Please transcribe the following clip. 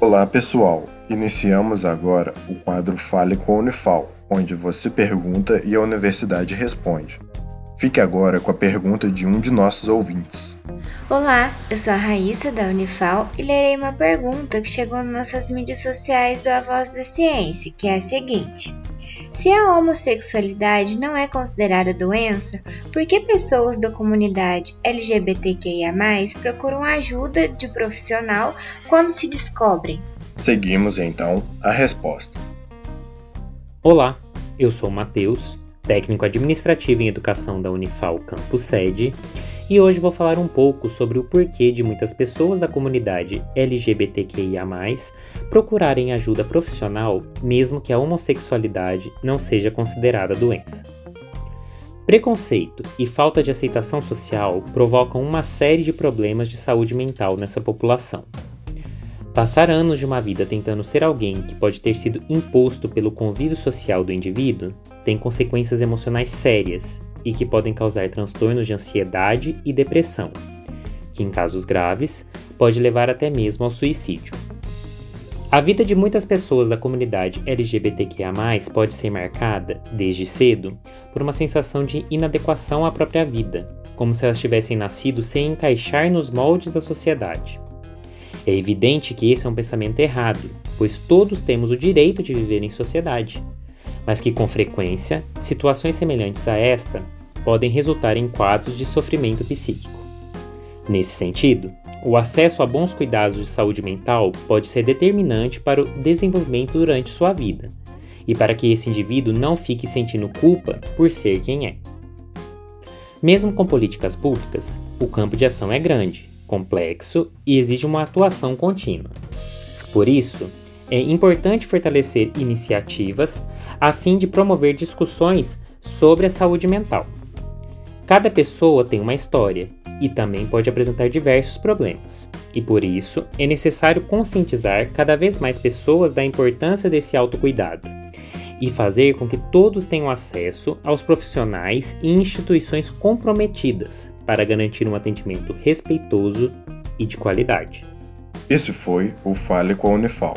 Olá pessoal, iniciamos agora o quadro Fale com a Unifal, onde você pergunta e a universidade responde. Fique agora com a pergunta de um de nossos ouvintes. Olá, eu sou a Raíssa da Unifal e lerei uma pergunta que chegou nas nossas mídias sociais do A Voz da Ciência, que é a seguinte: Se a homossexualidade não é considerada doença, por que pessoas da comunidade LGBTQIA+ procuram ajuda de profissional quando se descobrem? Seguimos então a resposta. Olá, eu sou Matheus, técnico administrativo em educação da Unifal Campus Sede, e hoje vou falar um pouco sobre o porquê de muitas pessoas da comunidade LGBTQIA+ procurarem ajuda profissional mesmo que a homossexualidade não seja considerada doença. Preconceito e falta de aceitação social provocam uma série de problemas de saúde mental nessa população. Passar anos de uma vida tentando ser alguém que pode ter sido imposto pelo convívio social do indivíduo tem consequências emocionais sérias e que podem causar transtornos de ansiedade e depressão, que em casos graves pode levar até mesmo ao suicídio. A vida de muitas pessoas da comunidade LGBTQIA+ pode ser marcada, desde cedo, por uma sensação de inadequação à própria vida, como se elas tivessem nascido sem encaixar nos moldes da sociedade. É evidente que esse é um pensamento errado, pois todos temos o direito de viver em sociedade mas que com frequência situações semelhantes a esta podem resultar em quadros de sofrimento psíquico. Nesse sentido, o acesso a bons cuidados de saúde mental pode ser determinante para o desenvolvimento durante sua vida e para que esse indivíduo não fique sentindo culpa por ser quem é. Mesmo com políticas públicas, o campo de ação é grande, complexo e exige uma atuação contínua. Por isso, é importante fortalecer iniciativas a fim de promover discussões sobre a saúde mental. Cada pessoa tem uma história e também pode apresentar diversos problemas, e por isso é necessário conscientizar cada vez mais pessoas da importância desse autocuidado e fazer com que todos tenham acesso aos profissionais e instituições comprometidas para garantir um atendimento respeitoso e de qualidade. Esse foi o Fale com a Unifal.